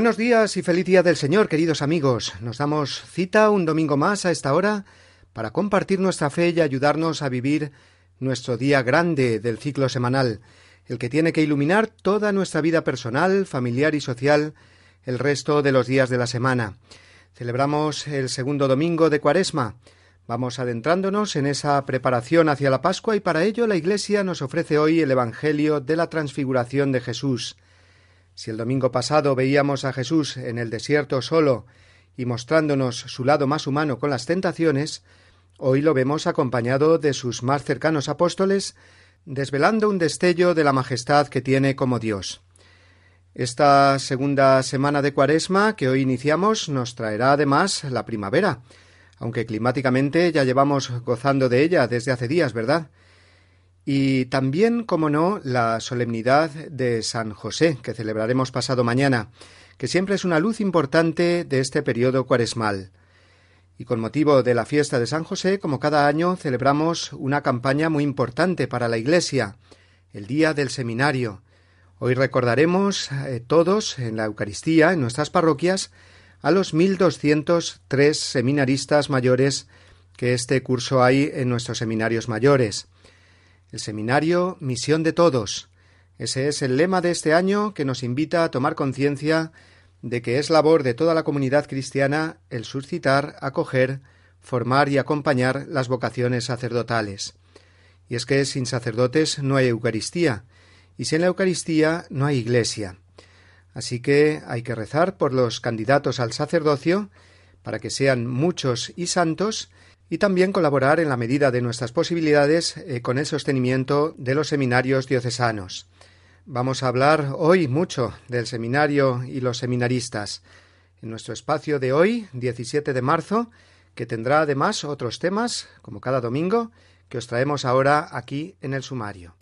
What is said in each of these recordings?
Buenos días y feliz día del Señor, queridos amigos. Nos damos cita un domingo más a esta hora para compartir nuestra fe y ayudarnos a vivir nuestro día grande del ciclo semanal, el que tiene que iluminar toda nuestra vida personal, familiar y social el resto de los días de la semana. Celebramos el segundo domingo de Cuaresma. Vamos adentrándonos en esa preparación hacia la Pascua y para ello la Iglesia nos ofrece hoy el Evangelio de la Transfiguración de Jesús. Si el domingo pasado veíamos a Jesús en el desierto solo y mostrándonos su lado más humano con las tentaciones, hoy lo vemos acompañado de sus más cercanos apóstoles, desvelando un destello de la majestad que tiene como Dios. Esta segunda semana de Cuaresma que hoy iniciamos nos traerá además la primavera, aunque climáticamente ya llevamos gozando de ella desde hace días, ¿verdad? Y también, como no, la solemnidad de San José, que celebraremos pasado mañana, que siempre es una luz importante de este periodo cuaresmal. Y con motivo de la fiesta de San José, como cada año, celebramos una campaña muy importante para la Iglesia, el Día del Seminario. Hoy recordaremos eh, todos en la Eucaristía, en nuestras parroquias, a los mil doscientos tres seminaristas mayores que este curso hay en nuestros seminarios mayores. El seminario Misión de Todos. Ese es el lema de este año que nos invita a tomar conciencia de que es labor de toda la comunidad cristiana el suscitar, acoger, formar y acompañar las vocaciones sacerdotales. Y es que sin sacerdotes no hay Eucaristía, y sin la Eucaristía no hay Iglesia. Así que hay que rezar por los candidatos al sacerdocio, para que sean muchos y santos, y también colaborar en la medida de nuestras posibilidades eh, con el sostenimiento de los seminarios diocesanos. Vamos a hablar hoy mucho del seminario y los seminaristas. En nuestro espacio de hoy, 17 de marzo, que tendrá además otros temas, como cada domingo, que os traemos ahora aquí en el sumario.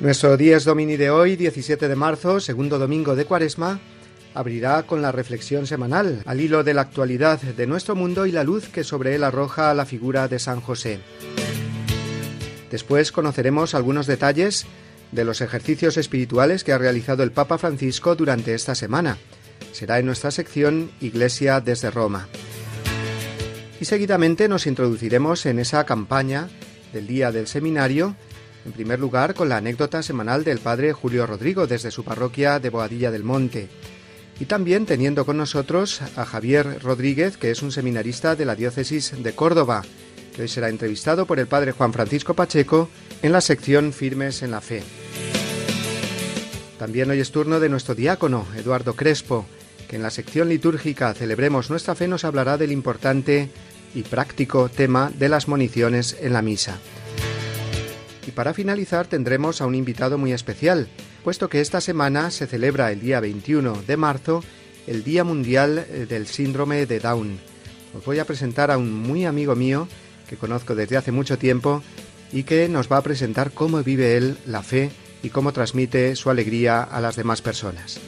Nuestro Dies Domini de hoy, 17 de marzo, segundo domingo de Cuaresma, abrirá con la reflexión semanal, al hilo de la actualidad de nuestro mundo y la luz que sobre él arroja la figura de San José. Después conoceremos algunos detalles de los ejercicios espirituales que ha realizado el Papa Francisco durante esta semana. Será en nuestra sección Iglesia desde Roma. Y seguidamente nos introduciremos en esa campaña del Día del Seminario, en primer lugar con la anécdota semanal del Padre Julio Rodrigo desde su parroquia de Boadilla del Monte, y también teniendo con nosotros a Javier Rodríguez, que es un seminarista de la diócesis de Córdoba, que hoy será entrevistado por el padre Juan Francisco Pacheco en la sección Firmes en la Fe. También hoy es turno de nuestro diácono, Eduardo Crespo, que en la sección litúrgica Celebremos nuestra fe nos hablará del importante y práctico tema de las municiones en la misa. Y para finalizar tendremos a un invitado muy especial, puesto que esta semana se celebra el día 21 de marzo el Día Mundial eh, del Síndrome de Down. Os voy a presentar a un muy amigo mío que conozco desde hace mucho tiempo y que nos va a presentar cómo vive él la fe y cómo transmite su alegría a las demás personas.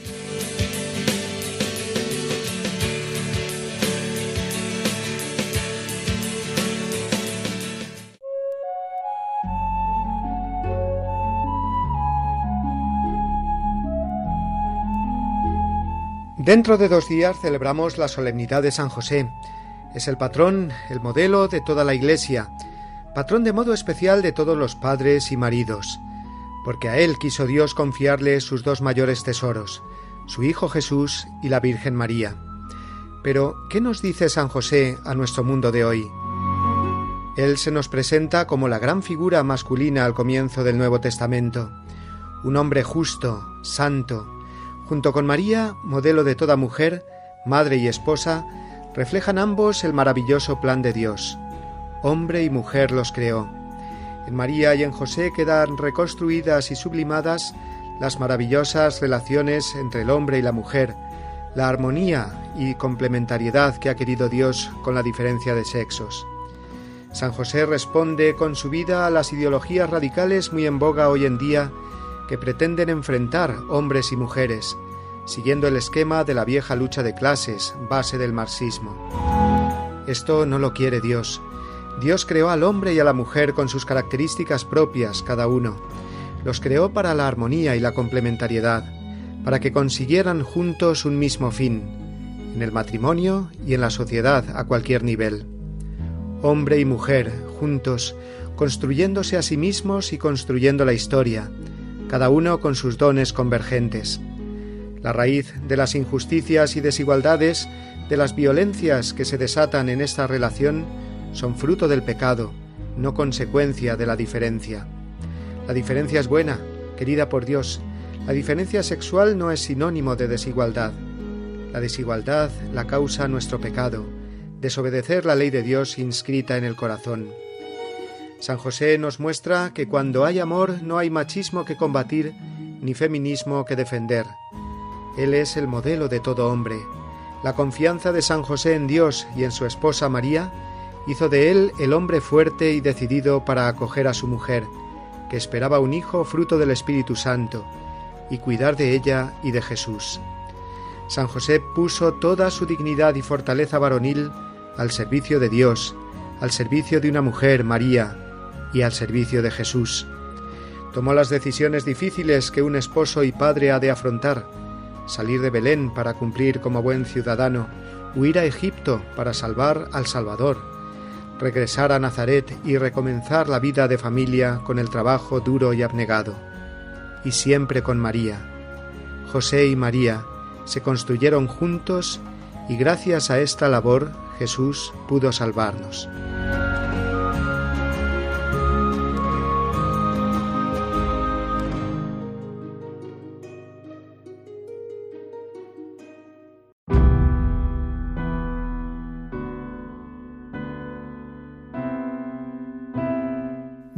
Dentro de dos días celebramos la solemnidad de San José. Es el patrón, el modelo de toda la Iglesia, patrón de modo especial de todos los padres y maridos, porque a él quiso Dios confiarle sus dos mayores tesoros, su Hijo Jesús y la Virgen María. Pero, ¿qué nos dice San José a nuestro mundo de hoy? Él se nos presenta como la gran figura masculina al comienzo del Nuevo Testamento, un hombre justo, santo, Junto con María, modelo de toda mujer, madre y esposa, reflejan ambos el maravilloso plan de Dios. Hombre y mujer los creó. En María y en José quedan reconstruidas y sublimadas las maravillosas relaciones entre el hombre y la mujer, la armonía y complementariedad que ha querido Dios con la diferencia de sexos. San José responde con su vida a las ideologías radicales muy en boga hoy en día que pretenden enfrentar hombres y mujeres, siguiendo el esquema de la vieja lucha de clases, base del marxismo. Esto no lo quiere Dios. Dios creó al hombre y a la mujer con sus características propias cada uno. Los creó para la armonía y la complementariedad, para que consiguieran juntos un mismo fin, en el matrimonio y en la sociedad a cualquier nivel. Hombre y mujer, juntos, construyéndose a sí mismos y construyendo la historia, cada uno con sus dones convergentes. La raíz de las injusticias y desigualdades, de las violencias que se desatan en esta relación, son fruto del pecado, no consecuencia de la diferencia. La diferencia es buena, querida por Dios. La diferencia sexual no es sinónimo de desigualdad. La desigualdad la causa nuestro pecado, desobedecer la ley de Dios inscrita en el corazón. San José nos muestra que cuando hay amor no hay machismo que combatir ni feminismo que defender. Él es el modelo de todo hombre. La confianza de San José en Dios y en su esposa María hizo de él el hombre fuerte y decidido para acoger a su mujer, que esperaba un hijo fruto del Espíritu Santo, y cuidar de ella y de Jesús. San José puso toda su dignidad y fortaleza varonil al servicio de Dios, al servicio de una mujer, María, y al servicio de Jesús. Tomó las decisiones difíciles que un esposo y padre ha de afrontar, salir de Belén para cumplir como buen ciudadano, huir a Egipto para salvar al Salvador, regresar a Nazaret y recomenzar la vida de familia con el trabajo duro y abnegado. Y siempre con María. José y María se construyeron juntos y gracias a esta labor Jesús pudo salvarnos.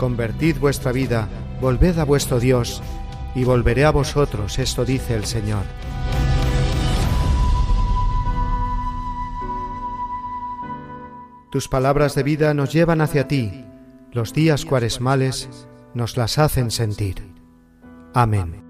Convertid vuestra vida, volved a vuestro Dios, y volveré a vosotros, esto dice el Señor. Tus palabras de vida nos llevan hacia ti, los días cuaresmales nos las hacen sentir. Amén.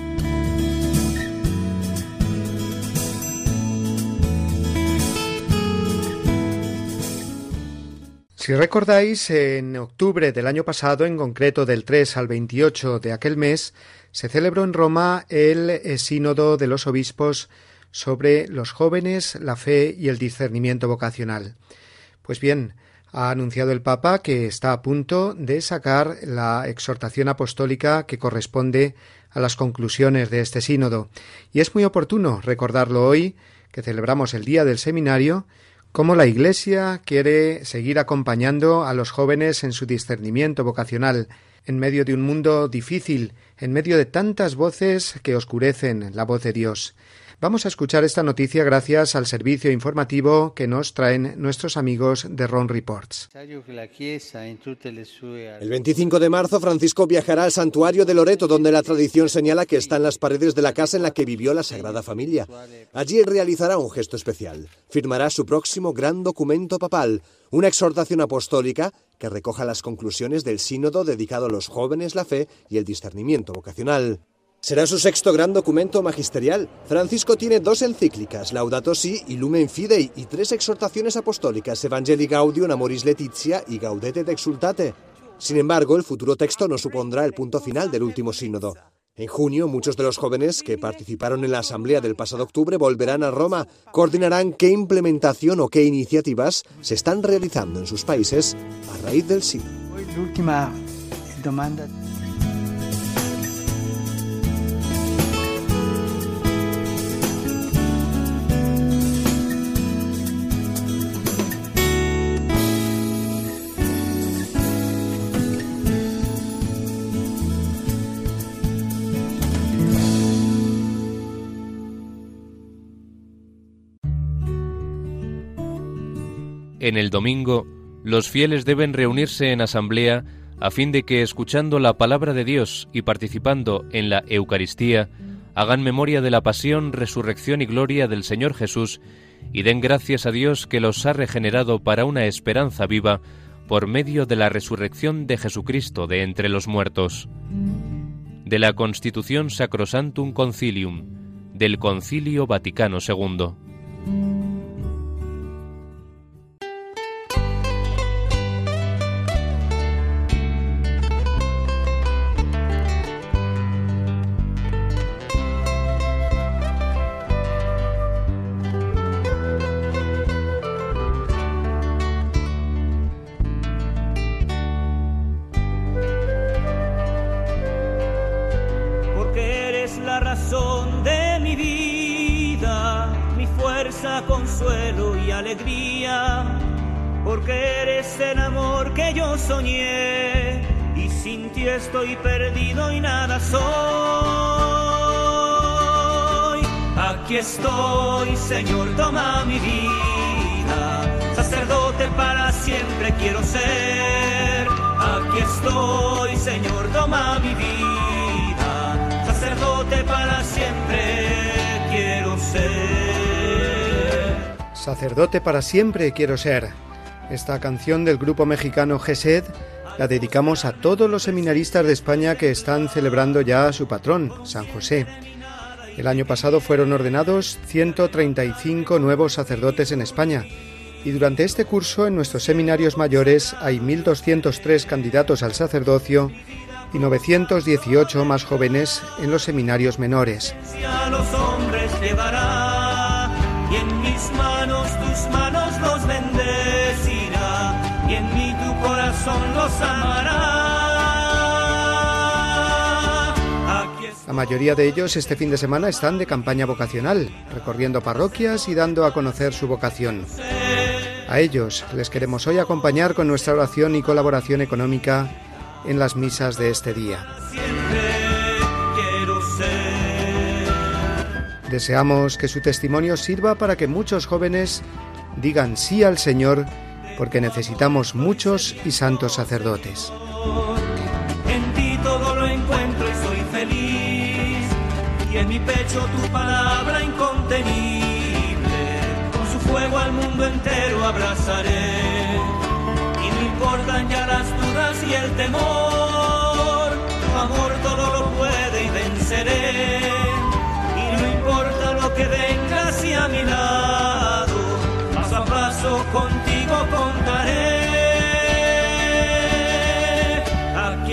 Si recordáis, en octubre del año pasado, en concreto del 3 al 28 de aquel mes, se celebró en Roma el eh, sínodo de los obispos sobre los jóvenes, la fe y el discernimiento vocacional. Pues bien, ha anunciado el Papa que está a punto de sacar la exhortación apostólica que corresponde a las conclusiones de este sínodo. Y es muy oportuno recordarlo hoy, que celebramos el día del seminario, cómo la Iglesia quiere seguir acompañando a los jóvenes en su discernimiento vocacional, en medio de un mundo difícil, en medio de tantas voces que oscurecen la voz de Dios. Vamos a escuchar esta noticia gracias al servicio informativo que nos traen nuestros amigos de Ron Reports. El 25 de marzo, Francisco viajará al santuario de Loreto, donde la tradición señala que está en las paredes de la casa en la que vivió la Sagrada Familia. Allí realizará un gesto especial. Firmará su próximo gran documento papal, una exhortación apostólica que recoja las conclusiones del sínodo dedicado a los jóvenes, la fe y el discernimiento vocacional. Será su sexto gran documento magisterial. Francisco tiene dos encíclicas, Laudato Si y Lumen Fidei, y tres exhortaciones apostólicas, Evangelii Gaudium, Amoris Laetitia y Gaudete et Exultate. Sin embargo, el futuro texto no supondrá el punto final del último sínodo. En junio, muchos de los jóvenes que participaron en la asamblea del pasado octubre volverán a Roma, coordinarán qué implementación o qué iniciativas se están realizando en sus países a raíz del sí. En el domingo, los fieles deben reunirse en asamblea a fin de que, escuchando la palabra de Dios y participando en la Eucaristía, hagan memoria de la pasión, resurrección y gloria del Señor Jesús y den gracias a Dios que los ha regenerado para una esperanza viva por medio de la resurrección de Jesucristo de entre los muertos. De la Constitución Sacrosantum Concilium, del Concilio Vaticano II. Estoy perdido y nada soy. Aquí estoy, Señor, toma mi vida. Sacerdote para siempre quiero ser. Aquí estoy, Señor, toma mi vida. Sacerdote para siempre quiero ser. Sacerdote para siempre quiero ser. Esta canción del grupo mexicano GESED la dedicamos a todos los seminaristas de España que están celebrando ya a su patrón, San José. El año pasado fueron ordenados 135 nuevos sacerdotes en España y durante este curso en nuestros seminarios mayores hay 1.203 candidatos al sacerdocio y 918 más jóvenes en los seminarios menores. Corazón los amará. La mayoría de ellos este fin de semana están de campaña vocacional, recorriendo parroquias y dando a conocer su vocación. A ellos les queremos hoy acompañar con nuestra oración y colaboración económica en las misas de este día. Deseamos que su testimonio sirva para que muchos jóvenes digan sí al Señor porque necesitamos muchos y santos sacerdotes. En ti todo lo encuentro y soy feliz, y en mi pecho tu palabra incontenible, con su fuego al mundo entero abrazaré, y no importan ya las dudas y el temor,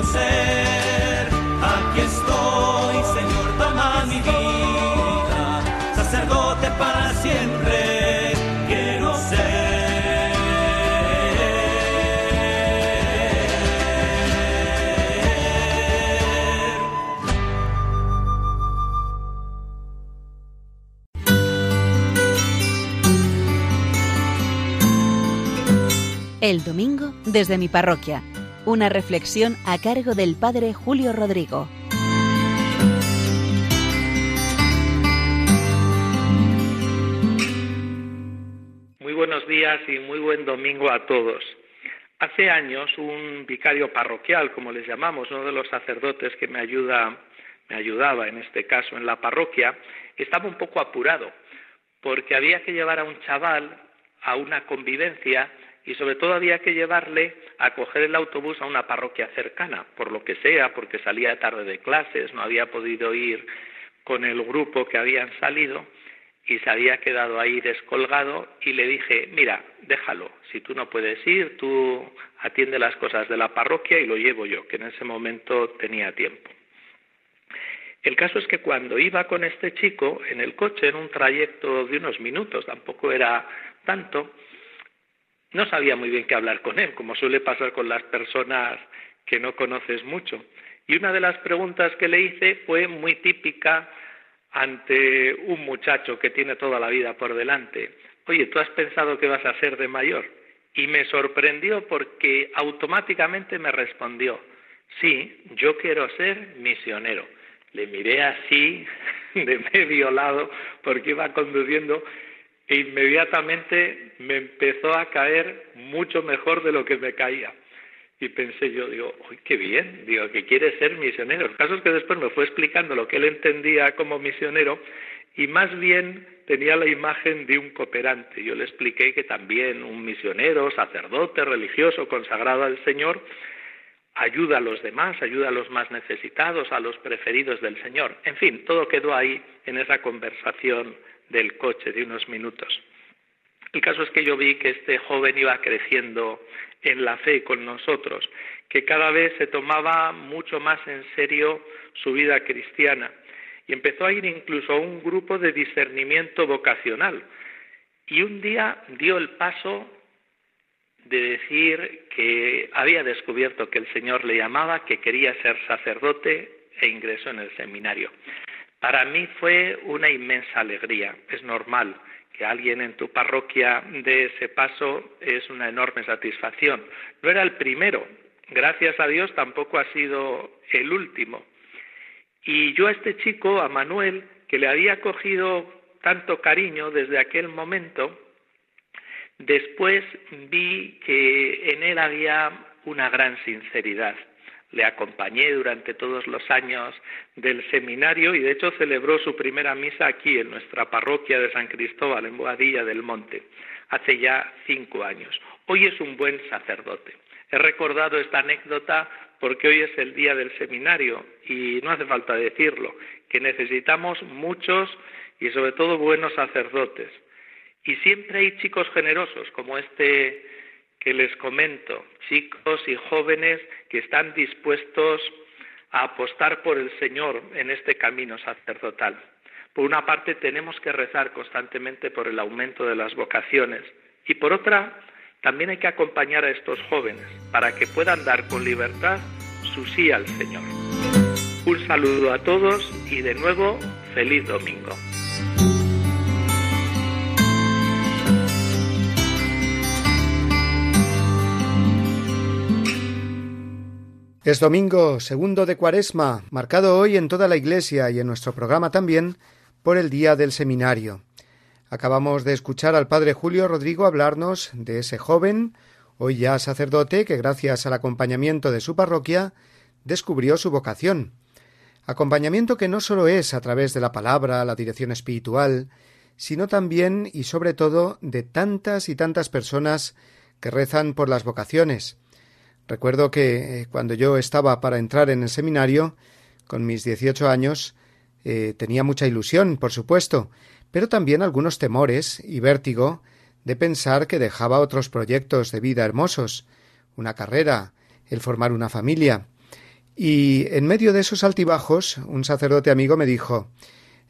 quiero ser. Aquí estoy, Señor, toma mi vida, sacerdote para siempre quiero ser. El domingo desde mi parroquia. Una reflexión a cargo del Padre Julio Rodrigo. Muy buenos días y muy buen domingo a todos. Hace años un vicario parroquial, como les llamamos, uno de los sacerdotes que me ayuda, me ayudaba en este caso en la parroquia, estaba un poco apurado porque había que llevar a un chaval a una convivencia y sobre todo había que llevarle a coger el autobús a una parroquia cercana, por lo que sea, porque salía tarde de clases, no había podido ir con el grupo que habían salido y se había quedado ahí descolgado y le dije, mira, déjalo, si tú no puedes ir, tú atiende las cosas de la parroquia y lo llevo yo, que en ese momento tenía tiempo. El caso es que cuando iba con este chico en el coche, en un trayecto de unos minutos, tampoco era tanto, no sabía muy bien qué hablar con él, como suele pasar con las personas que no conoces mucho. Y una de las preguntas que le hice fue muy típica ante un muchacho que tiene toda la vida por delante. Oye, ¿tú has pensado que vas a ser de mayor? Y me sorprendió porque automáticamente me respondió, sí, yo quiero ser misionero. Le miré así, de medio lado, porque iba conduciendo e inmediatamente me empezó a caer mucho mejor de lo que me caía. Y pensé yo, digo, uy, qué bien, digo, que quiere ser misionero. El caso es que después me fue explicando lo que él entendía como misionero y más bien tenía la imagen de un cooperante. Yo le expliqué que también un misionero, sacerdote, religioso, consagrado al Señor, ayuda a los demás, ayuda a los más necesitados, a los preferidos del Señor. En fin, todo quedó ahí en esa conversación del coche de unos minutos. El caso es que yo vi que este joven iba creciendo en la fe con nosotros, que cada vez se tomaba mucho más en serio su vida cristiana y empezó a ir incluso a un grupo de discernimiento vocacional. Y un día dio el paso de decir que había descubierto que el Señor le llamaba, que quería ser sacerdote e ingresó en el seminario. Para mí fue una inmensa alegría. Es normal que alguien en tu parroquia dé ese paso, es una enorme satisfacción. No era el primero, gracias a Dios tampoco ha sido el último. Y yo a este chico, a Manuel, que le había cogido tanto cariño desde aquel momento, después vi que en él había una gran sinceridad le acompañé durante todos los años del seminario y de hecho celebró su primera misa aquí en nuestra parroquia de San Cristóbal, en Boadilla del Monte, hace ya cinco años. Hoy es un buen sacerdote. He recordado esta anécdota porque hoy es el día del seminario y no hace falta decirlo, que necesitamos muchos y sobre todo buenos sacerdotes. Y siempre hay chicos generosos como este que les comento, chicos y jóvenes que están dispuestos a apostar por el Señor en este camino sacerdotal. Por una parte, tenemos que rezar constantemente por el aumento de las vocaciones y por otra, también hay que acompañar a estos jóvenes para que puedan dar con libertad su sí al Señor. Un saludo a todos y de nuevo, feliz domingo. Es domingo segundo de Cuaresma, marcado hoy en toda la Iglesia y en nuestro programa también por el Día del Seminario. Acabamos de escuchar al Padre Julio Rodrigo hablarnos de ese joven, hoy ya sacerdote, que gracias al acompañamiento de su parroquia descubrió su vocación. Acompañamiento que no solo es a través de la palabra, la dirección espiritual, sino también y sobre todo de tantas y tantas personas que rezan por las vocaciones. Recuerdo que eh, cuando yo estaba para entrar en el seminario, con mis dieciocho años, eh, tenía mucha ilusión, por supuesto, pero también algunos temores y vértigo de pensar que dejaba otros proyectos de vida hermosos, una carrera, el formar una familia. Y en medio de esos altibajos, un sacerdote amigo me dijo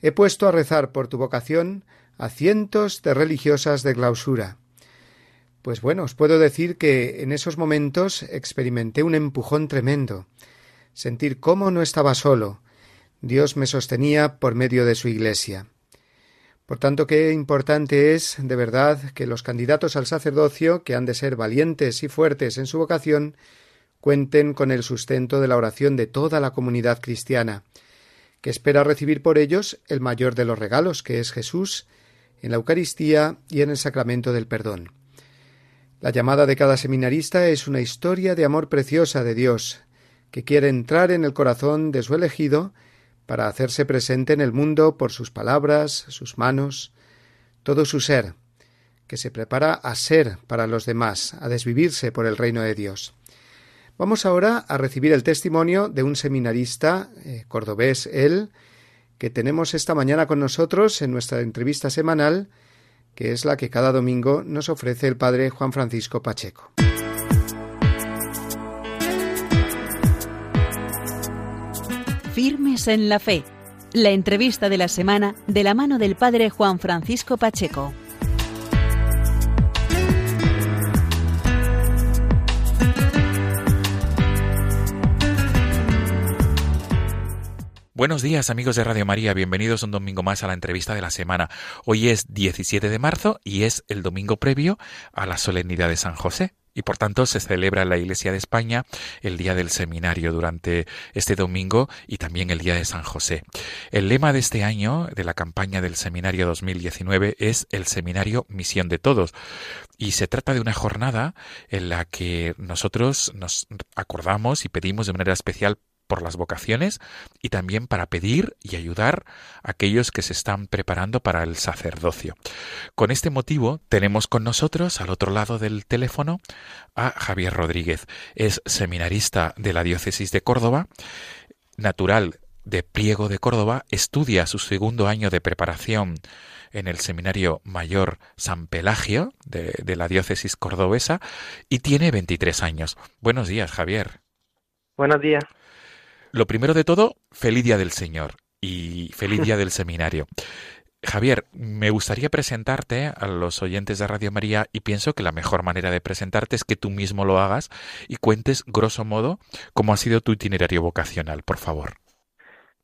He puesto a rezar por tu vocación a cientos de religiosas de clausura. Pues bueno, os puedo decir que en esos momentos experimenté un empujón tremendo, sentir cómo no estaba solo. Dios me sostenía por medio de su Iglesia. Por tanto, qué importante es, de verdad, que los candidatos al sacerdocio, que han de ser valientes y fuertes en su vocación, cuenten con el sustento de la oración de toda la comunidad cristiana, que espera recibir por ellos el mayor de los regalos, que es Jesús, en la Eucaristía y en el sacramento del perdón. La llamada de cada seminarista es una historia de amor preciosa de Dios, que quiere entrar en el corazón de su elegido para hacerse presente en el mundo por sus palabras, sus manos, todo su ser, que se prepara a ser para los demás, a desvivirse por el reino de Dios. Vamos ahora a recibir el testimonio de un seminarista, eh, cordobés él, que tenemos esta mañana con nosotros en nuestra entrevista semanal, que es la que cada domingo nos ofrece el padre Juan Francisco Pacheco. Firmes en la Fe. La entrevista de la semana de la mano del Padre Juan Francisco Pacheco. Buenos días amigos de Radio María, bienvenidos un domingo más a la entrevista de la semana. Hoy es 17 de marzo y es el domingo previo a la solemnidad de San José y por tanto se celebra en la Iglesia de España el Día del Seminario durante este domingo y también el Día de San José. El lema de este año de la campaña del Seminario 2019 es el Seminario Misión de Todos y se trata de una jornada en la que nosotros nos acordamos y pedimos de manera especial por las vocaciones y también para pedir y ayudar a aquellos que se están preparando para el sacerdocio. Con este motivo tenemos con nosotros al otro lado del teléfono a Javier Rodríguez. Es seminarista de la diócesis de Córdoba, natural de Pliego de Córdoba, estudia su segundo año de preparación en el Seminario Mayor San Pelagio de, de, la diócesis cordobesa y tiene 23 años. Buenos días, Javier. Buenos días. Lo primero de todo, feliz día del Señor y feliz día del seminario. Javier, me gustaría presentarte a los oyentes de Radio María y pienso que la mejor manera de presentarte es que tú mismo lo hagas y cuentes, grosso modo, cómo ha sido tu itinerario vocacional, por favor.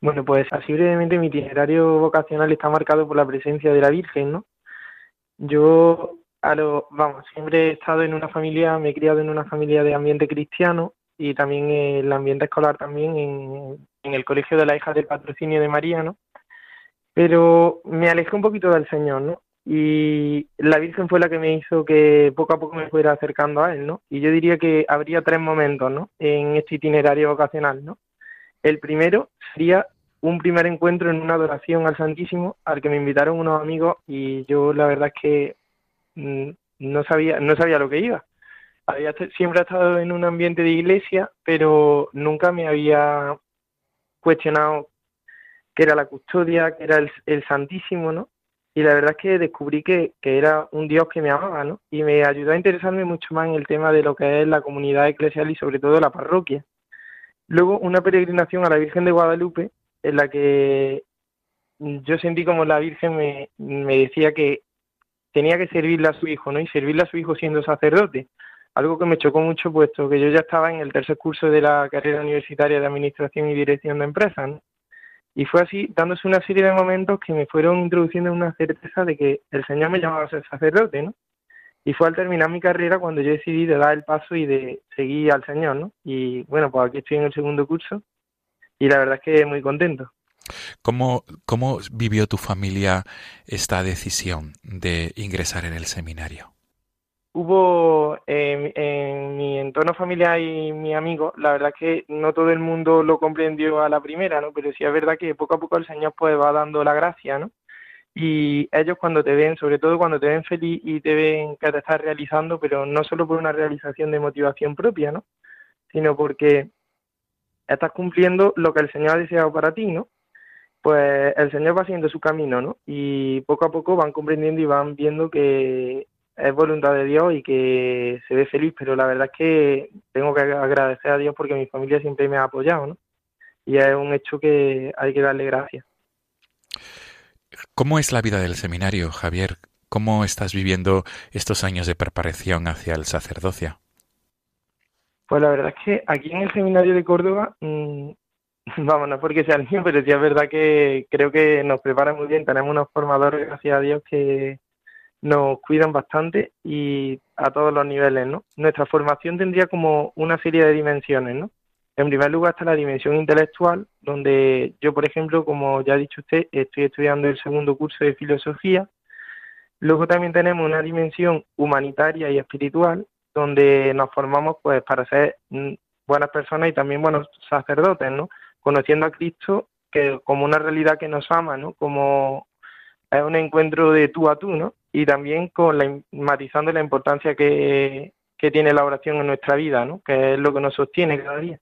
Bueno, pues así brevemente mi itinerario vocacional está marcado por la presencia de la Virgen, ¿no? Yo, a lo, vamos, siempre he estado en una familia, me he criado en una familia de ambiente cristiano y también el ambiente escolar también en, el colegio de la hija del patrocinio de María, ¿no? Pero me alejé un poquito del Señor, ¿no? Y la Virgen fue la que me hizo que poco a poco me fuera acercando a Él, ¿no? Y yo diría que habría tres momentos, ¿no? En este itinerario vocacional, ¿no? El primero sería un primer encuentro en una adoración al Santísimo al que me invitaron unos amigos y yo la verdad es que mm, no sabía no sabía lo que iba había siempre estado en un ambiente de iglesia, pero nunca me había cuestionado qué era la custodia, qué era el, Santísimo, ¿no? Y la verdad es que descubrí que, que, era un Dios que me amaba, ¿no? Y me ayudó a interesarme mucho más en el tema de lo que es la comunidad eclesial y sobre todo la parroquia. Luego una peregrinación a la Virgen de Guadalupe en la que yo sentí como la Virgen me, me decía que tenía que servirle a su hijo, ¿no? Y servirle a su hijo siendo sacerdote algo que me chocó mucho puesto que yo ya estaba en el tercer curso de la carrera universitaria de Administración y Dirección de Empresas. Y fue así, dándose una serie de momentos que me fueron introduciendo una certeza de que el Señor me llamaba a ser sacerdote, ¿no? Y fue al terminar mi carrera cuando yo decidí de dar el paso y de seguir al Señor, ¿no? Y bueno, pues aquí estoy en el segundo curso y la verdad es que muy contento. ¿Cómo, ¿Cómo vivió tu familia esta decisión de ingresar en el seminario? Hubo en mi entorno familiar y mi amigo, la verdad que no todo el mundo lo comprendió a la primera, ¿no? Pero sí es verdad que poco a poco el Señor pues va dando la gracia, ¿no? y ellos cuando te ven, sobre todo cuando te ven feliz y te ven que te estás realizando, pero no solo por una realización de motivación propia, ¿no? Sino porque estás cumpliendo lo que el Señor ha deseado para ti, ¿no? Pues el Señor va haciendo su camino, ¿no? Y poco a poco van comprendiendo y van viendo que es voluntad de Dios y que se ve feliz, pero la verdad es que tengo que agradecer a Dios porque mi familia siempre me ha apoyado, ¿no? Y es un hecho que hay que darle gracias. ¿Cómo es la vida del seminario, Javier? ¿Cómo estás viviendo estos años de preparación hacia el sacerdocio? Pues la verdad es que aquí en el seminario de Córdoba, mmm, vamos, no porque sea el mío, pero sí es verdad que creo que nos prepara muy bien. Tenemos unos formadores, gracias a Dios, que nos cuidan bastante y a todos los niveles, ¿no? Nuestra formación tendría como una serie de dimensiones, ¿no? En primer lugar está la dimensión intelectual, donde yo, por ejemplo, como ya ha dicho usted, estoy estudiando el segundo curso de filosofía. Luego también tenemos una dimensión humanitaria y espiritual, donde nos formamos pues para ser mm, buenas personas y también buenos sacerdotes, ¿no? Conociendo a Cristo que como una realidad que nos ama, ¿no? Como es un encuentro de tú a tú, ¿no? Y también con la matizando la importancia que, que tiene la oración en nuestra vida, ¿no? Que es lo que nos sostiene cada día.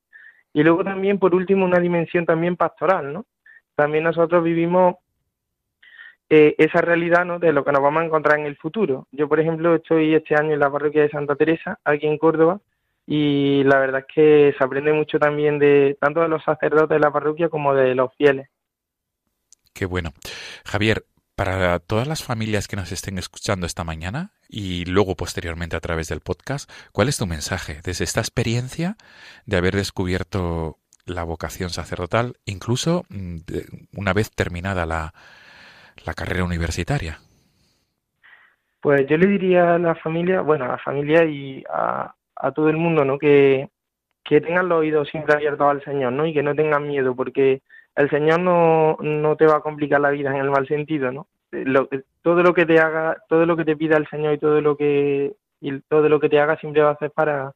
Y luego también, por último, una dimensión también pastoral, ¿no? También nosotros vivimos eh, esa realidad, ¿no? De lo que nos vamos a encontrar en el futuro. Yo, por ejemplo, estoy este año en la parroquia de Santa Teresa, aquí en Córdoba, y la verdad es que se aprende mucho también de tanto de los sacerdotes de la parroquia como de los fieles. Qué bueno. Javier, para todas las familias que nos estén escuchando esta mañana y luego posteriormente a través del podcast, ¿cuál es tu mensaje desde esta experiencia de haber descubierto la vocación sacerdotal, incluso mm, una vez terminada la, la carrera universitaria? Pues yo le diría a la familia, bueno, a la familia y a, a todo el mundo, ¿no? Que, que tengan los oídos siempre abiertos al Señor, ¿no? Y que no tengan miedo, porque el Señor no, no te va a complicar la vida en el mal sentido, ¿no? Todo lo que te haga, todo lo que te pida el Señor y todo lo que y todo lo que te haga siempre va a ser para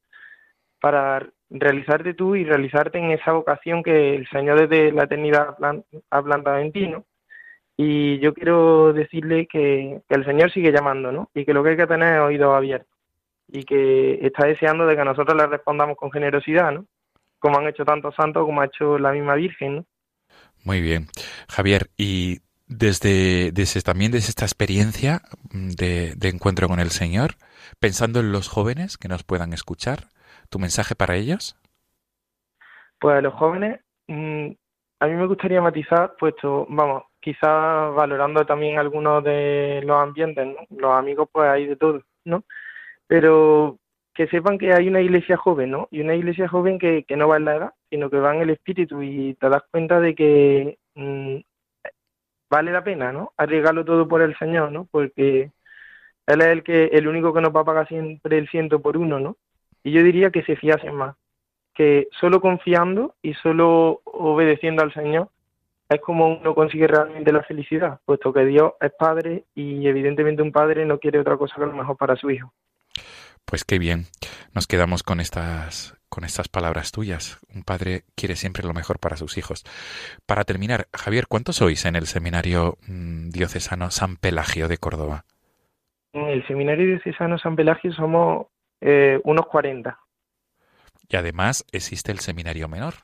para realizarte tú y realizarte en esa vocación que el Señor desde la eternidad ha plantado en ti, ¿no? Y yo quiero decirle que, que el Señor sigue llamando, ¿no? Y que lo que hay que tener es oídos abiertos y que está deseando de que nosotros le respondamos con generosidad, ¿no? Como han hecho tantos santos, como ha hecho la misma Virgen, ¿no? Muy bien. Javier, y desde, desde también desde esta experiencia de, de, encuentro con el Señor, pensando en los jóvenes que nos puedan escuchar, ¿tu mensaje para ellos? Pues a los jóvenes, mmm, a mí me gustaría matizar, puesto, vamos, quizás valorando también algunos de los ambientes. Los amigos, pues hay de todo, ¿no? Pero que sepan que hay una iglesia joven, ¿no? Y una iglesia joven que, que no va en la edad, sino que va en el espíritu y te das cuenta de que mmm, vale la pena, ¿no? Arriesgarlo todo por el Señor, ¿no? Porque Él es el que el único que nos va a pagar siempre el ciento por uno, ¿no? Y yo diría que se fiasen más, que solo confiando y solo obedeciendo al Señor es como uno consigue realmente la felicidad, puesto que Dios es Padre y evidentemente un Padre no quiere otra cosa que lo mejor para su Hijo. Pues qué bien. Nos quedamos con estas con estas palabras tuyas. Un padre quiere siempre lo mejor para sus hijos. Para terminar, Javier, ¿cuántos sois en el seminario mmm, diocesano San Pelagio de Córdoba? En el seminario diocesano San Pelagio somos eh, unos 40. Y además existe el seminario menor.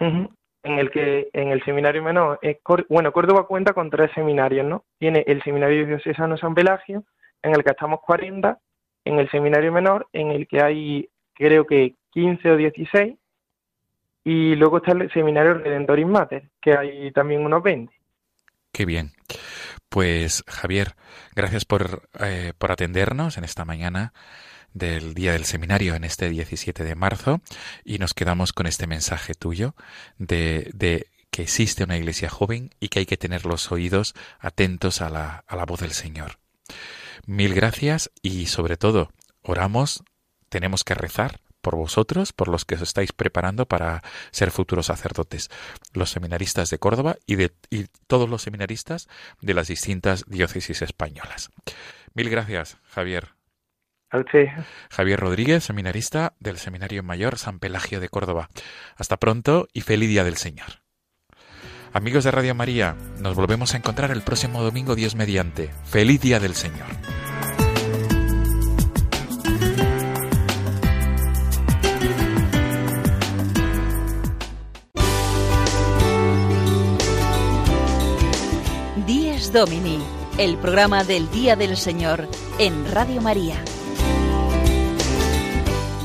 Uh -huh. En el que en el seminario menor, eh, bueno, Córdoba cuenta con tres seminarios, ¿no? Tiene el seminario diocesano San Pelagio, en el que estamos 40 en el seminario menor, en el que hay creo que 15 o 16, y luego está el seminario Redentoris Mater, que hay también unos 20. Qué bien. Pues Javier, gracias por, eh, por atendernos en esta mañana del día del seminario en este 17 de marzo y nos quedamos con este mensaje tuyo de, de que existe una iglesia joven y que hay que tener los oídos atentos a la, a la voz del Señor. Mil gracias y sobre todo oramos, tenemos que rezar por vosotros, por los que os estáis preparando para ser futuros sacerdotes, los seminaristas de Córdoba y, de, y todos los seminaristas de las distintas diócesis españolas. Mil gracias, Javier. Javier Rodríguez, seminarista del Seminario Mayor San Pelagio de Córdoba. Hasta pronto y feliz día del Señor. Amigos de Radio María, nos volvemos a encontrar el próximo domingo Dios mediante. Feliz Día del Señor. Díez Domini, el programa del Día del Señor en Radio María.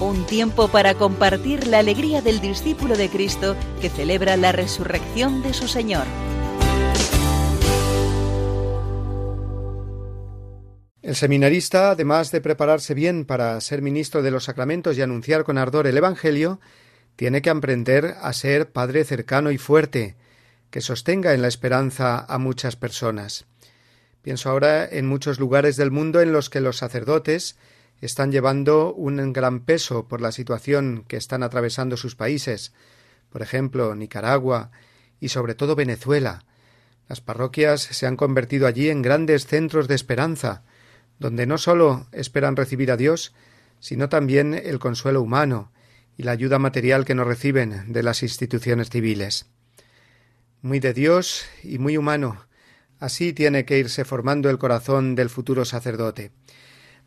Un tiempo para compartir la alegría del discípulo de Cristo que celebra la resurrección de su Señor. El seminarista, además de prepararse bien para ser ministro de los sacramentos y anunciar con ardor el Evangelio, tiene que aprender a ser padre cercano y fuerte, que sostenga en la esperanza a muchas personas. Pienso ahora en muchos lugares del mundo en los que los sacerdotes están llevando un gran peso por la situación que están atravesando sus países, por ejemplo, Nicaragua y sobre todo Venezuela. Las parroquias se han convertido allí en grandes centros de esperanza, donde no sólo esperan recibir a Dios, sino también el consuelo humano y la ayuda material que no reciben de las instituciones civiles. Muy de Dios y muy humano, así tiene que irse formando el corazón del futuro sacerdote.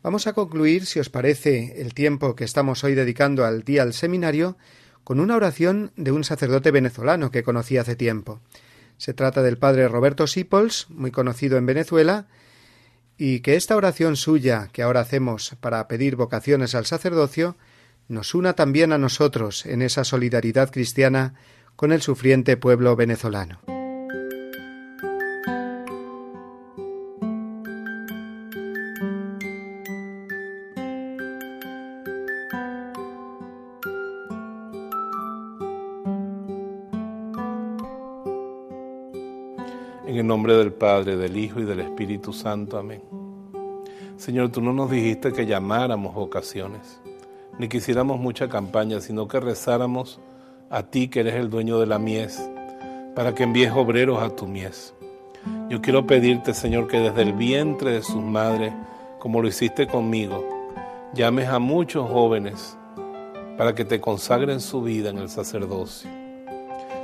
Vamos a concluir, si os parece, el tiempo que estamos hoy dedicando al día al seminario con una oración de un sacerdote venezolano que conocí hace tiempo. Se trata del padre Roberto Sipols, muy conocido en Venezuela, y que esta oración suya que ahora hacemos para pedir vocaciones al sacerdocio nos una también a nosotros en esa solidaridad cristiana con el sufriente pueblo venezolano. Del Padre, del Hijo y del Espíritu Santo. Amén. Señor, tú no nos dijiste que llamáramos vocaciones, ni quisiéramos mucha campaña, sino que rezáramos a ti que eres el dueño de la mies, para que envíes obreros a tu mies. Yo quiero pedirte, Señor, que desde el vientre de sus madres, como lo hiciste conmigo, llames a muchos jóvenes para que te consagren su vida en el sacerdocio.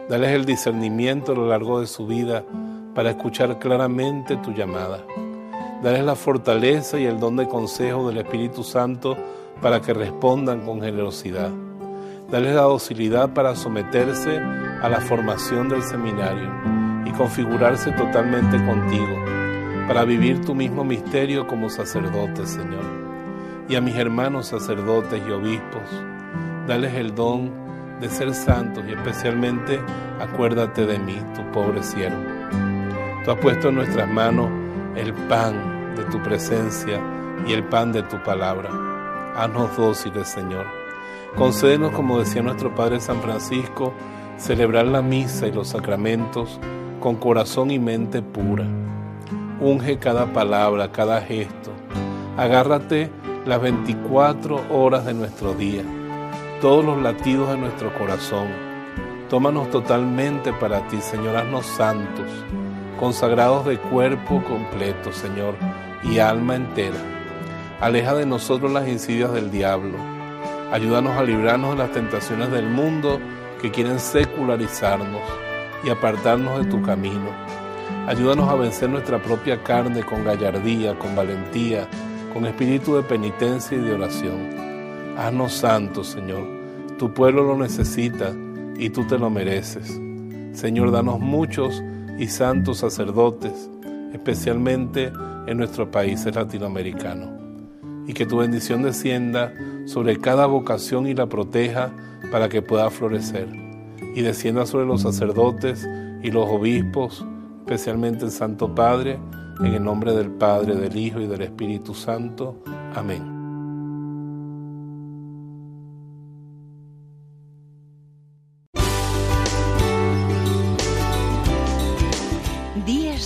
Dales el discernimiento a lo largo de su vida para escuchar claramente tu llamada. Dales la fortaleza y el don de consejo del Espíritu Santo para que respondan con generosidad. Dales la docilidad para someterse a la formación del seminario y configurarse totalmente contigo, para vivir tu mismo misterio como sacerdote, Señor. Y a mis hermanos sacerdotes y obispos, dales el don de ser santos y especialmente acuérdate de mí, tu pobre siervo. Tú has puesto en nuestras manos el pan de tu presencia y el pan de tu palabra. Haznos dóciles, Señor. Concédenos, como decía nuestro Padre San Francisco, celebrar la misa y los sacramentos con corazón y mente pura. Unge cada palabra, cada gesto. Agárrate las 24 horas de nuestro día, todos los latidos de nuestro corazón. Tómanos totalmente para ti, Señor. Haznos santos consagrados de cuerpo completo, Señor, y alma entera. Aleja de nosotros las insidias del diablo. Ayúdanos a librarnos de las tentaciones del mundo que quieren secularizarnos y apartarnos de tu camino. Ayúdanos a vencer nuestra propia carne con gallardía, con valentía, con espíritu de penitencia y de oración. Haznos santos, Señor. Tu pueblo lo necesita y tú te lo mereces. Señor, danos muchos y santos sacerdotes, especialmente en nuestros países latinoamericanos. Y que tu bendición descienda sobre cada vocación y la proteja para que pueda florecer. Y descienda sobre los sacerdotes y los obispos, especialmente el Santo Padre, en el nombre del Padre, del Hijo y del Espíritu Santo. Amén.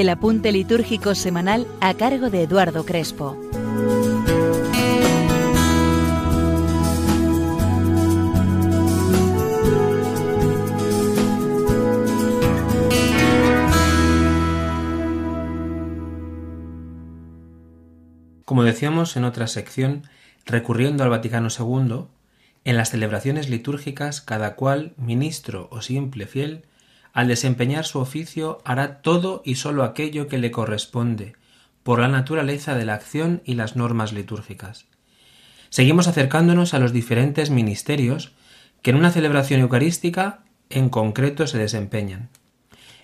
el apunte litúrgico semanal a cargo de Eduardo Crespo. Como decíamos en otra sección, recurriendo al Vaticano II, en las celebraciones litúrgicas cada cual, ministro o simple fiel, al desempeñar su oficio hará todo y sólo aquello que le corresponde, por la naturaleza de la acción y las normas litúrgicas. Seguimos acercándonos a los diferentes ministerios que en una celebración eucarística en concreto se desempeñan.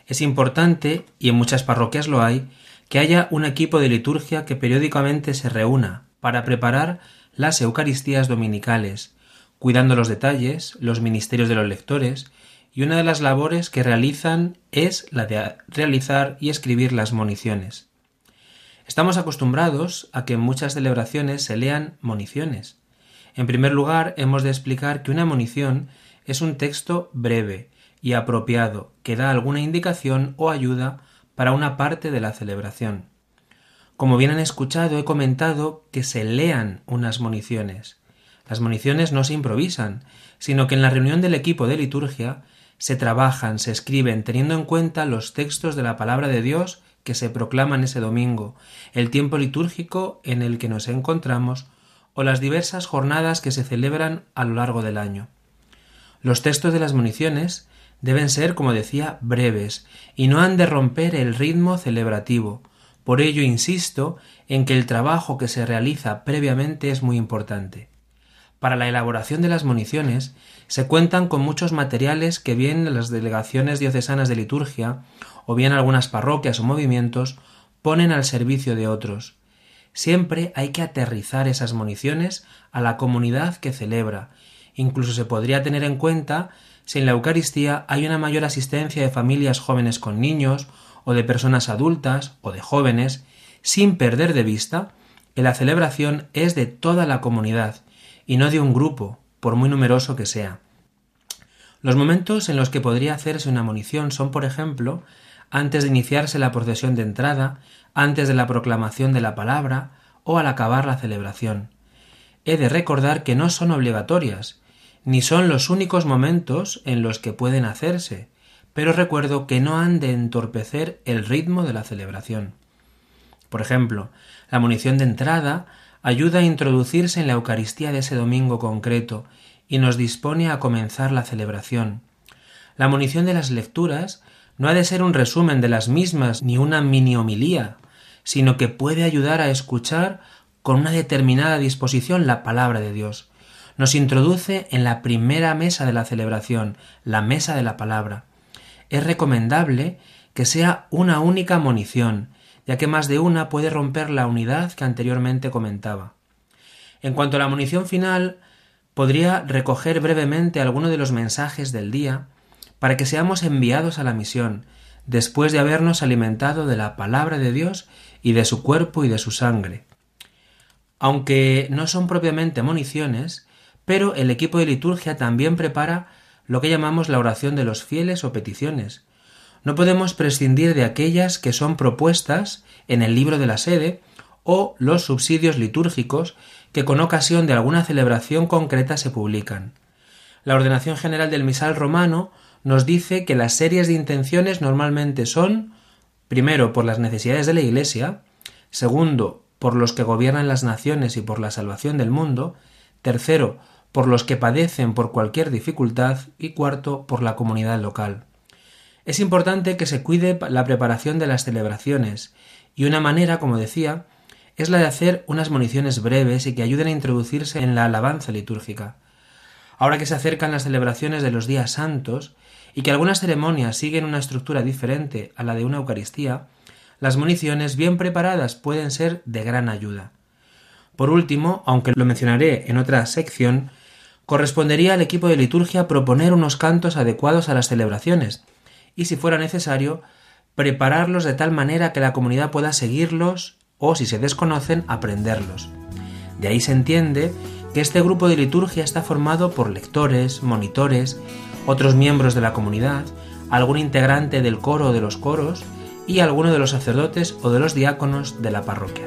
Es importante, y en muchas parroquias lo hay, que haya un equipo de liturgia que periódicamente se reúna para preparar las Eucaristías dominicales, cuidando los detalles, los ministerios de los lectores, y una de las labores que realizan es la de realizar y escribir las moniciones. Estamos acostumbrados a que en muchas celebraciones se lean moniciones. En primer lugar, hemos de explicar que una monición es un texto breve y apropiado que da alguna indicación o ayuda para una parte de la celebración. Como bien han escuchado, he comentado que se lean unas municiones. Las municiones no se improvisan, sino que en la reunión del equipo de liturgia se trabajan, se escriben, teniendo en cuenta los textos de la palabra de Dios que se proclaman ese domingo, el tiempo litúrgico en el que nos encontramos o las diversas jornadas que se celebran a lo largo del año. Los textos de las municiones deben ser, como decía, breves y no han de romper el ritmo celebrativo. Por ello insisto en que el trabajo que se realiza previamente es muy importante. Para la elaboración de las municiones se cuentan con muchos materiales que bien las delegaciones diocesanas de liturgia o bien algunas parroquias o movimientos ponen al servicio de otros. Siempre hay que aterrizar esas municiones a la comunidad que celebra. Incluso se podría tener en cuenta si en la Eucaristía hay una mayor asistencia de familias jóvenes con niños, o de personas adultas, o de jóvenes, sin perder de vista que la celebración es de toda la comunidad, y no de un grupo, por muy numeroso que sea. Los momentos en los que podría hacerse una munición son, por ejemplo, antes de iniciarse la procesión de entrada, antes de la proclamación de la palabra o al acabar la celebración. He de recordar que no son obligatorias, ni son los únicos momentos en los que pueden hacerse, pero recuerdo que no han de entorpecer el ritmo de la celebración. Por ejemplo, la munición de entrada ayuda a introducirse en la Eucaristía de ese domingo concreto y nos dispone a comenzar la celebración. La munición de las lecturas no ha de ser un resumen de las mismas ni una mini homilía, sino que puede ayudar a escuchar con una determinada disposición la palabra de Dios nos introduce en la primera mesa de la celebración, la mesa de la palabra. Es recomendable que sea una única monición, ya que más de una puede romper la unidad que anteriormente comentaba. En cuanto a la munición final, podría recoger brevemente alguno de los mensajes del día para que seamos enviados a la misión, después de habernos alimentado de la palabra de Dios y de su cuerpo y de su sangre. Aunque no son propiamente municiones, pero el equipo de liturgia también prepara lo que llamamos la oración de los fieles o peticiones. No podemos prescindir de aquellas que son propuestas en el libro de la sede o los subsidios litúrgicos que con ocasión de alguna celebración concreta se publican. La ordenación general del misal romano nos dice que las series de intenciones normalmente son primero por las necesidades de la Iglesia, segundo por los que gobiernan las naciones y por la salvación del mundo, tercero por los que padecen por cualquier dificultad y cuarto, por la comunidad local. Es importante que se cuide la preparación de las celebraciones y una manera, como decía, es la de hacer unas municiones breves y que ayuden a introducirse en la alabanza litúrgica. Ahora que se acercan las celebraciones de los días santos y que algunas ceremonias siguen una estructura diferente a la de una Eucaristía, las municiones bien preparadas pueden ser de gran ayuda. Por último, aunque lo mencionaré en otra sección, correspondería al equipo de liturgia proponer unos cantos adecuados a las celebraciones y, si fuera necesario, prepararlos de tal manera que la comunidad pueda seguirlos o, si se desconocen, aprenderlos. De ahí se entiende que este grupo de liturgia está formado por lectores, monitores, otros miembros de la comunidad, algún integrante del coro o de los coros y alguno de los sacerdotes o de los diáconos de la parroquia.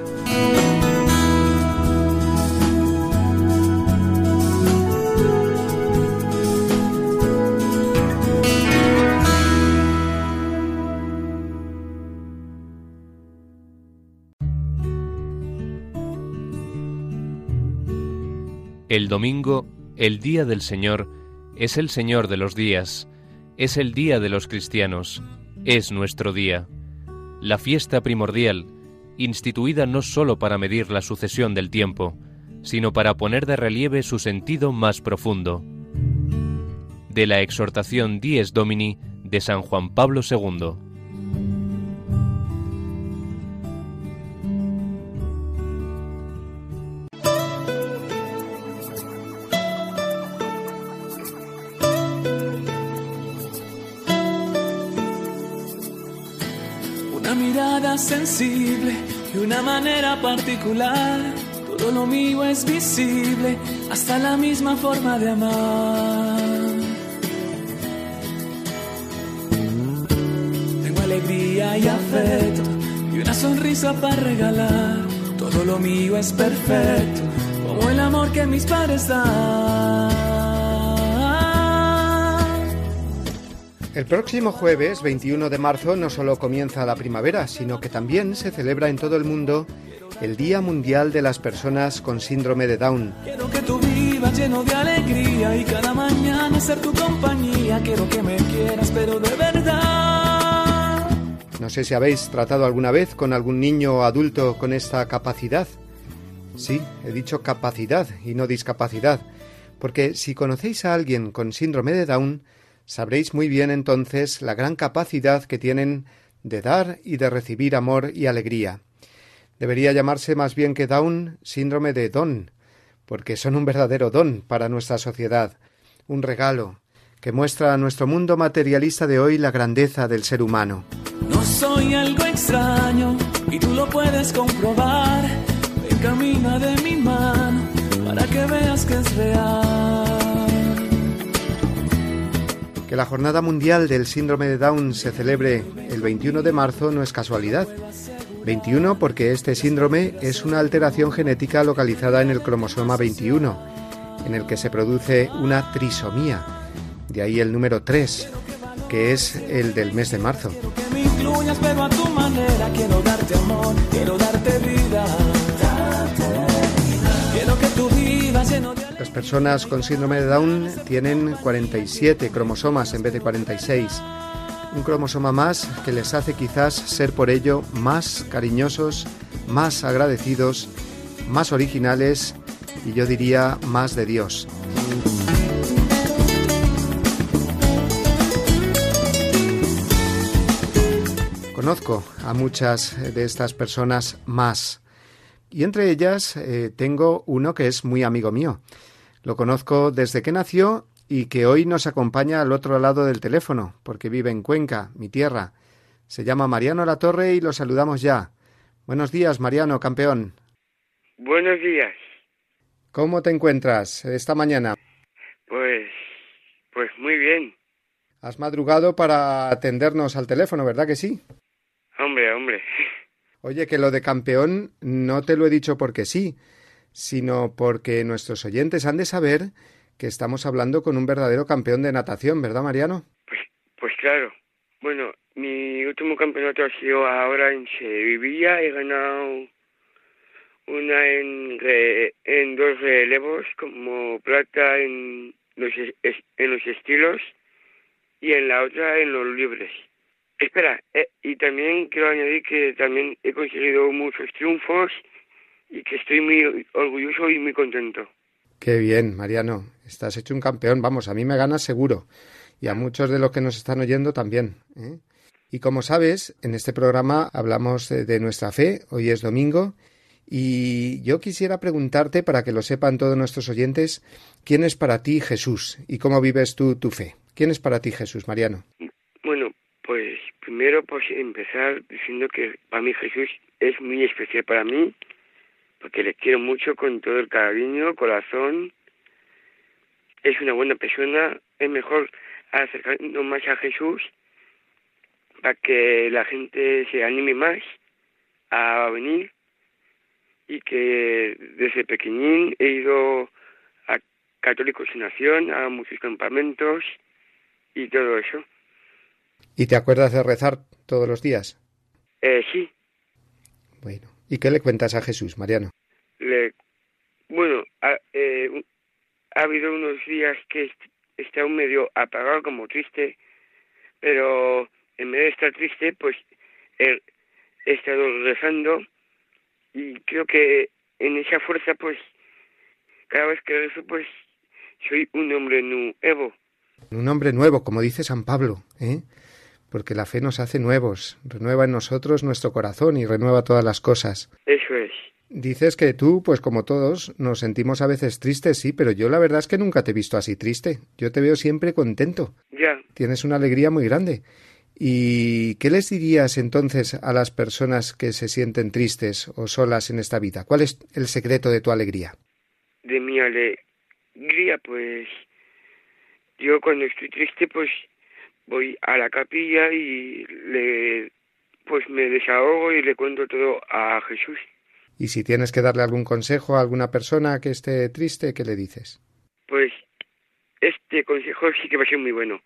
El domingo, el día del Señor, es el Señor de los días, es el día de los cristianos, es nuestro día. La fiesta primordial, instituida no sólo para medir la sucesión del tiempo, sino para poner de relieve su sentido más profundo. De la exhortación Dies Domini de San Juan Pablo II. De una manera particular. Todo lo mío es visible, hasta la misma forma de amar. Tengo alegría y afecto y una sonrisa para regalar. Todo lo mío es perfecto, como el amor que mis padres dan. El próximo jueves 21 de marzo no solo comienza la primavera, sino que también se celebra en todo el mundo el Día Mundial de las Personas con Síndrome de Down. Quiero que tú vivas lleno de alegría y cada mañana ser tu compañía. Quiero que me quieras, pero de verdad. No sé si habéis tratado alguna vez con algún niño o adulto con esta capacidad. Sí, he dicho capacidad y no discapacidad, porque si conocéis a alguien con síndrome de Down, Sabréis muy bien entonces la gran capacidad que tienen de dar y de recibir amor y alegría. Debería llamarse más bien que Down síndrome de don, porque son un verdadero don para nuestra sociedad, un regalo que muestra a nuestro mundo materialista de hoy la grandeza del ser humano. No soy algo extraño y tú lo puedes comprobar. camina de mi mano para que veas que es real. Que la Jornada Mundial del Síndrome de Down se celebre el 21 de marzo no es casualidad. 21 porque este síndrome es una alteración genética localizada en el cromosoma 21, en el que se produce una trisomía. De ahí el número 3, que es el del mes de marzo. Las personas con síndrome de Down tienen 47 cromosomas en vez de 46. Un cromosoma más que les hace quizás ser por ello más cariñosos, más agradecidos, más originales y yo diría más de Dios. Conozco a muchas de estas personas más y entre ellas eh, tengo uno que es muy amigo mío. Lo conozco desde que nació y que hoy nos acompaña al otro lado del teléfono, porque vive en Cuenca, mi tierra. Se llama Mariano La Torre y lo saludamos ya. Buenos días, Mariano, campeón. Buenos días. ¿Cómo te encuentras esta mañana? Pues, pues muy bien. Has madrugado para atendernos al teléfono, ¿verdad que sí? Hombre, hombre. Oye, que lo de campeón no te lo he dicho porque sí, sino porque nuestros oyentes han de saber que estamos hablando con un verdadero campeón de natación, ¿verdad, Mariano? Pues, pues claro. Bueno, mi último campeonato ha sido ahora en Sevilla. He ganado una en, en dos relevos, como plata en los, en los estilos y en la otra en los libres. Espera, eh, y también quiero añadir que también he conseguido muchos triunfos y que estoy muy orgulloso y muy contento. Qué bien, Mariano. Estás hecho un campeón. Vamos, a mí me ganas seguro. Y a muchos de los que nos están oyendo también. ¿eh? Y como sabes, en este programa hablamos de nuestra fe. Hoy es domingo. Y yo quisiera preguntarte, para que lo sepan todos nuestros oyentes, ¿quién es para ti Jesús y cómo vives tú tu fe? ¿Quién es para ti Jesús, Mariano? Bueno, pues primero pues empezar diciendo que para mí Jesús es muy especial para mí, porque le quiero mucho con todo el cariño, corazón. Es una buena persona, es mejor acercarnos más a Jesús para que la gente se anime más a venir y que desde pequeñín he ido a Católicos en Nación, a muchos campamentos y todo eso. ¿Y te acuerdas de rezar todos los días? Eh, sí. Bueno, ¿y qué le cuentas a Jesús, Mariano? Le, bueno, ha, eh, ha habido unos días que he estado medio apagado, como triste, pero en vez de estar triste, pues he, he estado rezando y creo que en esa fuerza, pues, cada vez que rezo, pues, soy un hombre nuevo. Un hombre nuevo, como dice San Pablo, ¿eh? Porque la fe nos hace nuevos, renueva en nosotros nuestro corazón y renueva todas las cosas. Eso es. Dices que tú, pues como todos, nos sentimos a veces tristes, sí, pero yo la verdad es que nunca te he visto así triste. Yo te veo siempre contento. Ya. Tienes una alegría muy grande. ¿Y qué les dirías entonces a las personas que se sienten tristes o solas en esta vida? ¿Cuál es el secreto de tu alegría? De mi alegría, pues yo cuando estoy triste, pues voy a la capilla y le pues me desahogo y le cuento todo a Jesús. Y si tienes que darle algún consejo a alguna persona que esté triste, ¿qué le dices? Pues este consejo sí que va a ser muy bueno.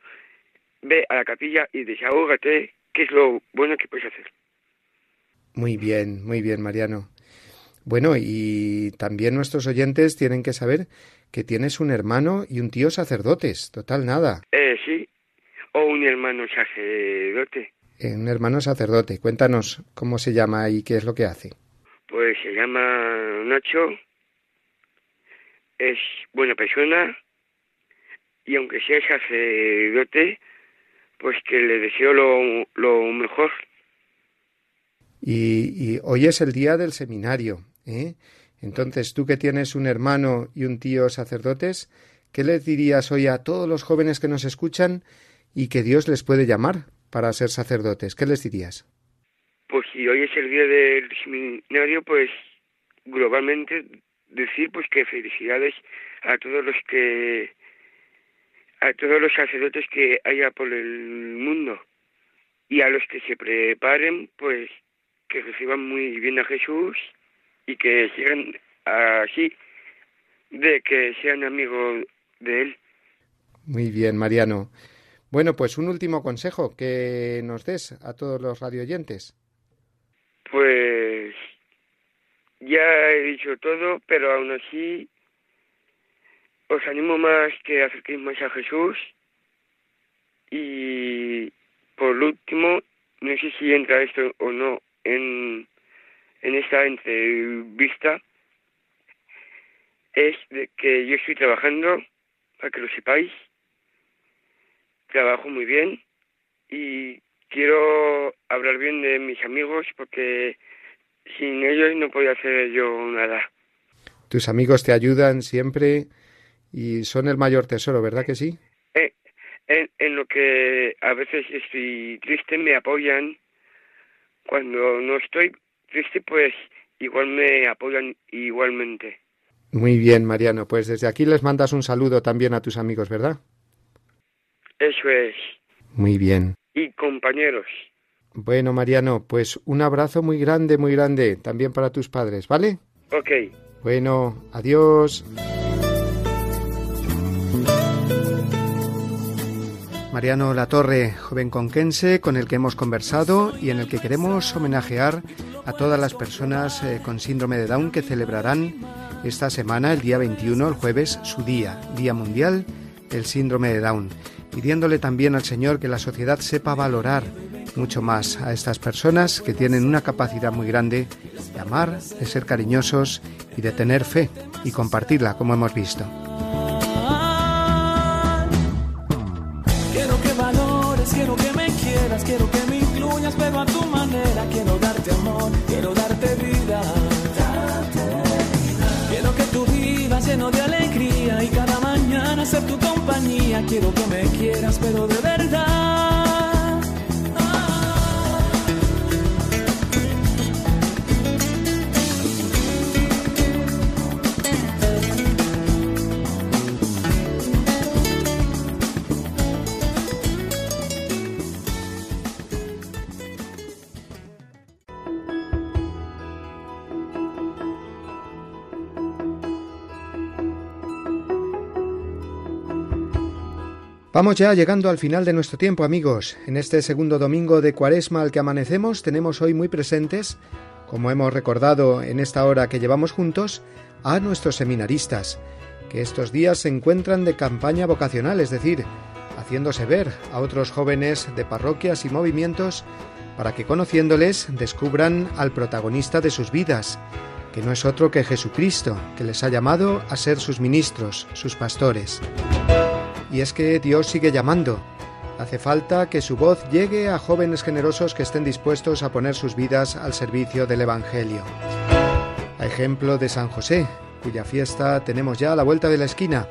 Ve a la capilla y desahógate, que es lo bueno que puedes hacer. Muy bien, muy bien, Mariano. Bueno, y también nuestros oyentes tienen que saber que tienes un hermano y un tío sacerdotes. Total, nada. Eh, sí. O un hermano sacerdote. Eh, un hermano sacerdote. Cuéntanos cómo se llama y qué es lo que hace. Pues se llama Nacho. Es buena persona. Y aunque sea sacerdote, pues que le deseo lo, lo mejor. Y, y hoy es el día del seminario, ¿eh? Entonces, tú que tienes un hermano y un tío sacerdotes, ¿qué les dirías hoy a todos los jóvenes que nos escuchan y que Dios les puede llamar para ser sacerdotes? ¿Qué les dirías? Pues si hoy es el día del seminario, pues globalmente decir pues que felicidades a todos los que a todos los sacerdotes que haya por el mundo y a los que se preparen pues que reciban muy bien a Jesús y que sigan así de que sean amigos de él. Muy bien, Mariano. Bueno, pues un último consejo que nos des a todos los radioyentes. Pues ya he dicho todo, pero aún así os animo más que acerquéis más a Jesús. Y por último, no sé si entra esto o no en, en esta entrevista, es de que yo estoy trabajando, para que lo sepáis, trabajo muy bien y quiero hablar bien de mis amigos porque sin ellos no podía hacer yo nada. Tus amigos te ayudan siempre y son el mayor tesoro, ¿verdad que sí? Eh, en, en lo que a veces estoy triste me apoyan. Cuando no estoy triste, pues igual me apoyan igualmente. Muy bien, Mariano. Pues desde aquí les mandas un saludo también a tus amigos, ¿verdad? Eso es. Muy bien. Y compañeros. Bueno, Mariano, pues un abrazo muy grande, muy grande, también para tus padres, ¿vale? Ok. Bueno, adiós. Mariano Latorre, joven conquense con el que hemos conversado y en el que queremos homenajear a todas las personas eh, con síndrome de Down que celebrarán esta semana, el día 21, el jueves, su día, Día Mundial del Síndrome de Down, pidiéndole también al Señor que la sociedad sepa valorar mucho más a estas personas que tienen una capacidad muy grande de amar, de ser cariñosos y de tener fe y compartirla, como hemos visto. Quiero que valores, quiero que me quieras, quiero que me incluyas, pero a tu manera. Quiero darte amor, quiero darte vida. Quiero que me quieras, pero de verdad. Vamos ya llegando al final de nuestro tiempo, amigos. En este segundo domingo de Cuaresma al que amanecemos, tenemos hoy muy presentes, como hemos recordado en esta hora que llevamos juntos, a nuestros seminaristas, que estos días se encuentran de campaña vocacional, es decir, haciéndose ver a otros jóvenes de parroquias y movimientos para que conociéndoles descubran al protagonista de sus vidas, que no es otro que Jesucristo, que les ha llamado a ser sus ministros, sus pastores. Y es que Dios sigue llamando. Hace falta que su voz llegue a jóvenes generosos que estén dispuestos a poner sus vidas al servicio del Evangelio. A ejemplo de San José, cuya fiesta tenemos ya a la vuelta de la esquina.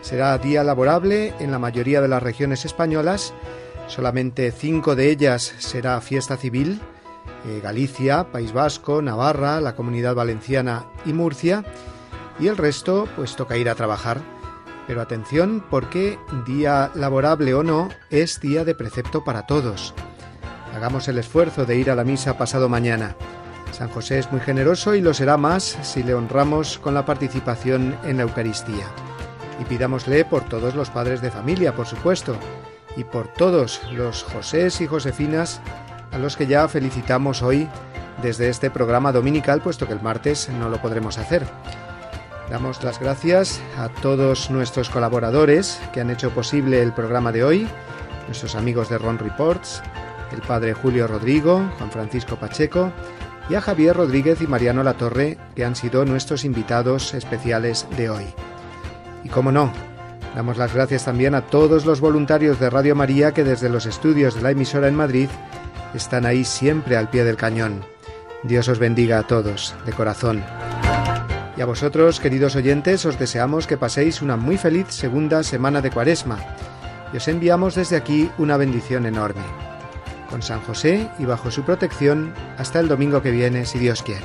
Será día laborable en la mayoría de las regiones españolas, solamente cinco de ellas será fiesta civil, eh, Galicia, País Vasco, Navarra, la Comunidad Valenciana y Murcia, y el resto pues toca ir a trabajar. Pero atención porque día laborable o no es día de precepto para todos. Hagamos el esfuerzo de ir a la misa pasado mañana. San José es muy generoso y lo será más si le honramos con la participación en la Eucaristía. Y pidámosle por todos los padres de familia, por supuesto, y por todos los Josés y Josefinas a los que ya felicitamos hoy desde este programa dominical, puesto que el martes no lo podremos hacer. Damos las gracias a todos nuestros colaboradores que han hecho posible el programa de hoy, nuestros amigos de Ron Reports, el padre Julio Rodrigo, Juan Francisco Pacheco y a Javier Rodríguez y Mariano Latorre, que han sido nuestros invitados especiales de hoy. Y como no, damos las gracias también a todos los voluntarios de Radio María que desde los estudios de la emisora en Madrid están ahí siempre al pie del cañón. Dios os bendiga a todos, de corazón. Y a vosotros, queridos oyentes, os deseamos que paséis una muy feliz segunda semana de Cuaresma y os enviamos desde aquí una bendición enorme. Con San José y bajo su protección, hasta el domingo que viene, si Dios quiere.